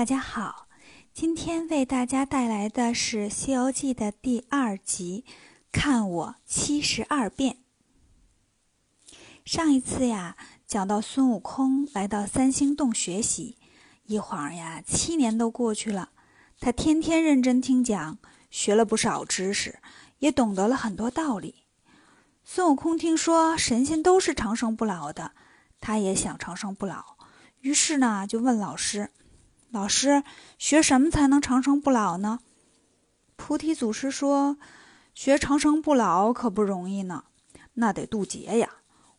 大家好，今天为大家带来的是《西游记》的第二集，看我七十二变。上一次呀，讲到孙悟空来到三星洞学习，一晃呀，七年都过去了。他天天认真听讲，学了不少知识，也懂得了很多道理。孙悟空听说神仙都是长生不老的，他也想长生不老，于是呢，就问老师。老师，学什么才能长生不老呢？菩提祖师说：“学长生不老可不容易呢，那得渡劫呀，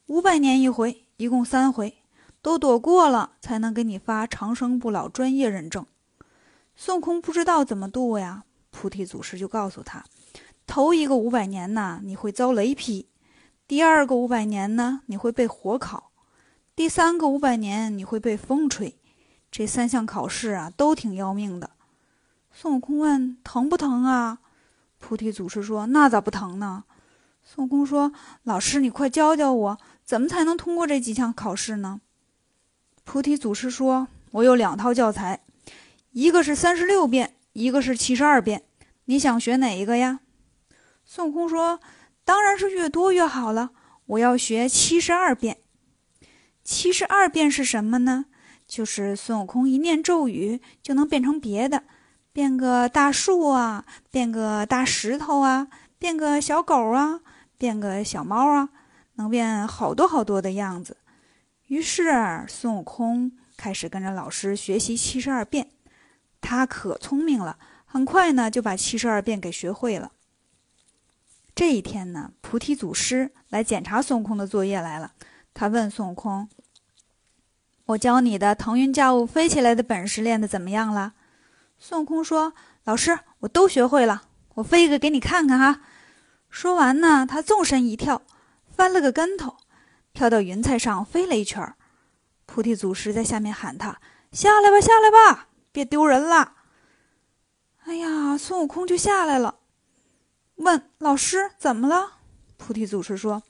五百年一回，一共三回，都躲过了才能给你发长生不老专业认证。”孙悟空不知道怎么渡呀，菩提祖师就告诉他：“头一个五百年呢，你会遭雷劈；第二个五百年呢，你会被火烤；第三个五百年，你会被风吹。”这三项考试啊，都挺要命的。孙悟空问：“疼不疼啊？”菩提祖师说：“那咋不疼呢？”孙悟空说：“老师，你快教教我，怎么才能通过这几项考试呢？”菩提祖师说：“我有两套教材，一个是三十六变，一个是七十二变，你想学哪一个呀？”孙悟空说：“当然是越多越好了，我要学七十二变。七十二变是什么呢？”就是孙悟空一念咒语就能变成别的，变个大树啊，变个大石头啊，变个小狗啊，变个小猫啊，能变好多好多的样子。于是孙悟空开始跟着老师学习七十二变，他可聪明了，很快呢就把七十二变给学会了。这一天呢，菩提祖师来检查孙悟空的作业来了，他问孙悟空。我教你的腾云驾雾飞起来的本事练得怎么样了？孙悟空说：“老师，我都学会了，我飞一个给你看看哈。”说完呢，他纵身一跳，翻了个跟头，跳到云彩上飞了一圈。菩提祖师在下面喊他：“下来吧，下来吧，别丢人了。”哎呀，孙悟空就下来了，问老师怎么了？菩提祖师说：“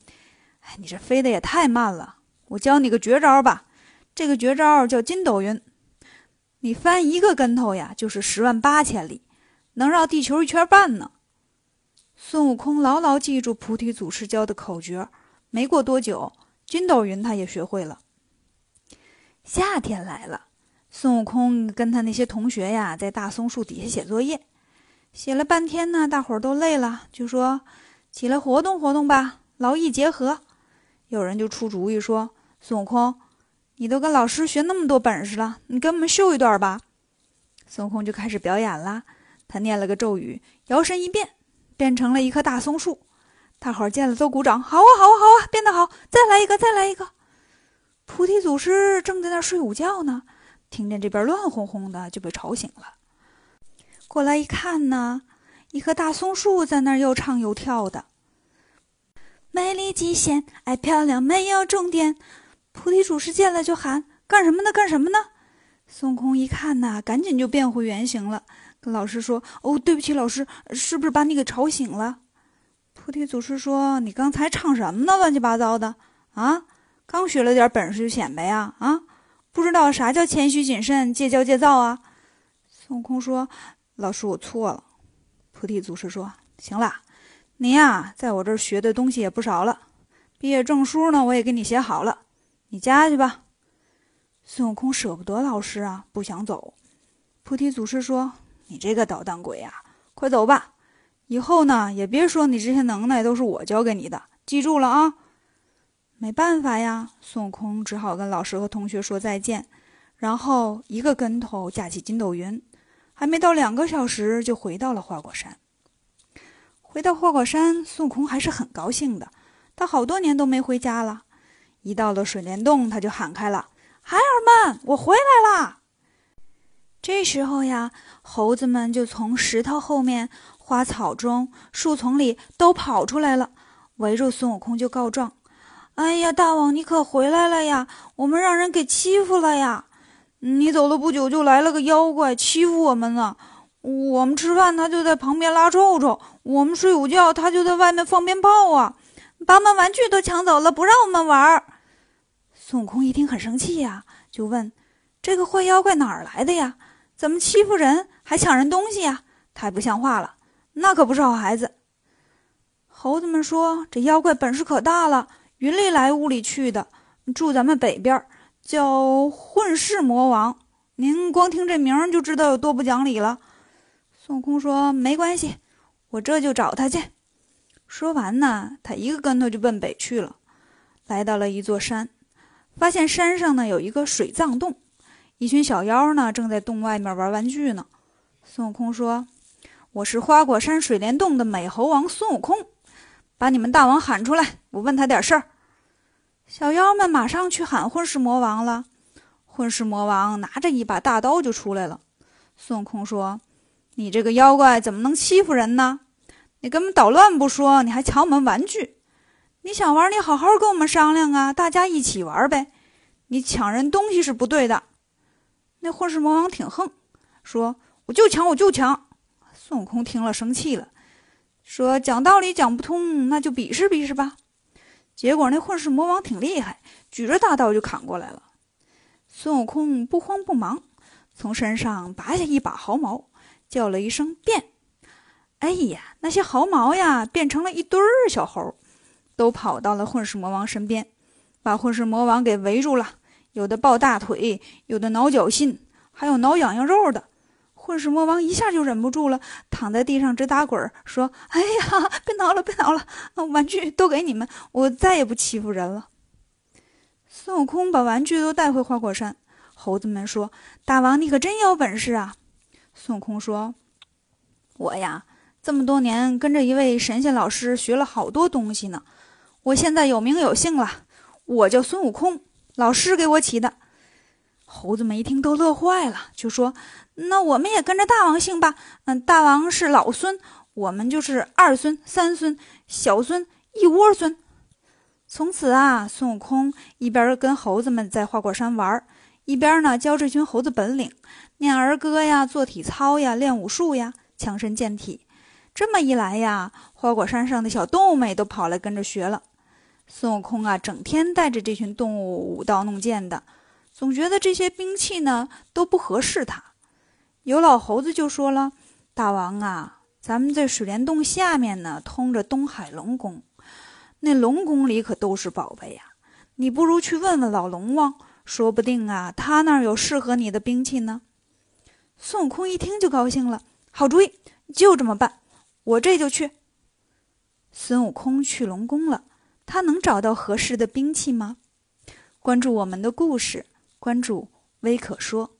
哎，你这飞得也太慢了，我教你个绝招吧。”这个绝招叫筋斗云，你翻一个跟头呀，就是十万八千里，能绕地球一圈半呢。孙悟空牢牢记住菩提祖师教的口诀，没过多久，筋斗云他也学会了。夏天来了，孙悟空跟他那些同学呀，在大松树底下写作业，写了半天呢，大伙儿都累了，就说起来活动活动吧，劳逸结合。有人就出主意说，孙悟空。你都跟老师学那么多本事了，你给我们秀一段吧。孙悟空就开始表演了。他念了个咒语，摇身一变，变成了一棵大松树。大伙儿见了都鼓掌，好啊，好啊，好啊，变得好！再来一个，再来一个。菩提祖师正在那睡午觉呢，听见这边乱哄哄的，就被吵醒了。过来一看呢，一棵大松树在那儿又唱又跳的。美丽极限，爱漂亮，没有终点。菩提祖师见了就喊：“干什么呢？干什么呢？”孙悟空一看呐，赶紧就变回原形了，跟老师说：“哦，对不起，老师，是不是把你给吵醒了？”菩提祖师说：“你刚才唱什么呢？乱七八糟的啊！刚学了点本事就显摆呀？啊，不知道啥叫谦虚谨慎，戒骄戒躁啊？”孙悟空说：“老师，我错了。”菩提祖师说：“行了，你呀，在我这儿学的东西也不少了，毕业证书呢，我也给你写好了。”你家去吧，孙悟空舍不得老师啊，不想走。菩提祖师说：“你这个捣蛋鬼呀，快走吧！以后呢，也别说你这些能耐都是我教给你的，记住了啊！”没办法呀，孙悟空只好跟老师和同学说再见，然后一个跟头架起筋斗云，还没到两个小时就回到了花果山。回到花果山，孙悟空还是很高兴的，他好多年都没回家了。一到了水帘洞，他就喊开了：“孩儿们，我回来啦！”这时候呀，猴子们就从石头后面、花草中、树丛里都跑出来了，围住孙悟空就告状：“哎呀，大王，你可回来了呀！我们让人给欺负了呀！你走了不久，就来了个妖怪欺负我们呢。我们吃饭，他就在旁边拉臭臭；我们睡午觉，他就在外面放鞭炮啊！把我们玩具都抢走了，不让我们玩儿。”孙悟空一听很生气呀，就问：“这个坏妖怪哪儿来的呀？怎么欺负人还抢人东西呀？太不像话了！那可不是好孩子。猴子们说：“这妖怪本事可大了，云里来雾里去的，住咱们北边，叫混世魔王。您光听这名就知道有多不讲理了。”孙悟空说：“没关系，我这就找他去。”说完呢，他一个跟头就奔北去了。来到了一座山，发现山上呢有一个水葬洞，一群小妖呢正在洞外面玩玩具呢。孙悟空说：“我是花果山水帘洞的美猴王孙悟空。”把你们大王喊出来，我问他点事儿。小妖们马上去喊混世魔王了。混世魔王拿着一把大刀就出来了。孙悟空说：“你这个妖怪怎么能欺负人呢？你根本捣乱不说，你还抢我们玩具。你想玩，你好好跟我们商量啊，大家一起玩呗。你抢人东西是不对的。”那混世魔王挺横，说：“我就抢，我就抢。”孙悟空听了生气了。说讲道理讲不通，那就比试比试吧。结果那混世魔王挺厉害，举着大刀就砍过来了。孙悟空不慌不忙，从身上拔下一把毫毛，叫了一声“变”。哎呀，那些毫毛呀，变成了一堆儿小猴，都跑到了混世魔王身边，把混世魔王给围住了。有的抱大腿，有的挠脚心，还有挠痒痒肉的。混世魔王一下就忍不住了，躺在地上直打滚，说：“哎呀，别挠了，别挠了，玩具都给你们，我再也不欺负人了。”孙悟空把玩具都带回花果山，猴子们说：“大王，你可真有本事啊！”孙悟空说：“我呀，这么多年跟着一位神仙老师学了好多东西呢，我现在有名有姓了，我叫孙悟空，老师给我起的。”猴子们一听都乐坏了，就说：“那我们也跟着大王姓吧。嗯，大王是老孙，我们就是二孙、三孙、小孙，一窝孙。”从此啊，孙悟空一边跟猴子们在花果山玩，一边呢教这群猴子本领，念儿歌呀，做体操呀，练武术呀，强身健体。这么一来呀，花果山上的小动物们也都跑来跟着学了。孙悟空啊，整天带着这群动物舞刀弄剑的。总觉得这些兵器呢都不合适他。有老猴子就说了：“大王啊，咱们在水帘洞下面呢，通着东海龙宫，那龙宫里可都是宝贝呀。你不如去问问老龙王，说不定啊，他那儿有适合你的兵器呢。”孙悟空一听就高兴了：“好主意，就这么办，我这就去。”孙悟空去龙宫了，他能找到合适的兵器吗？关注我们的故事。关注微可说。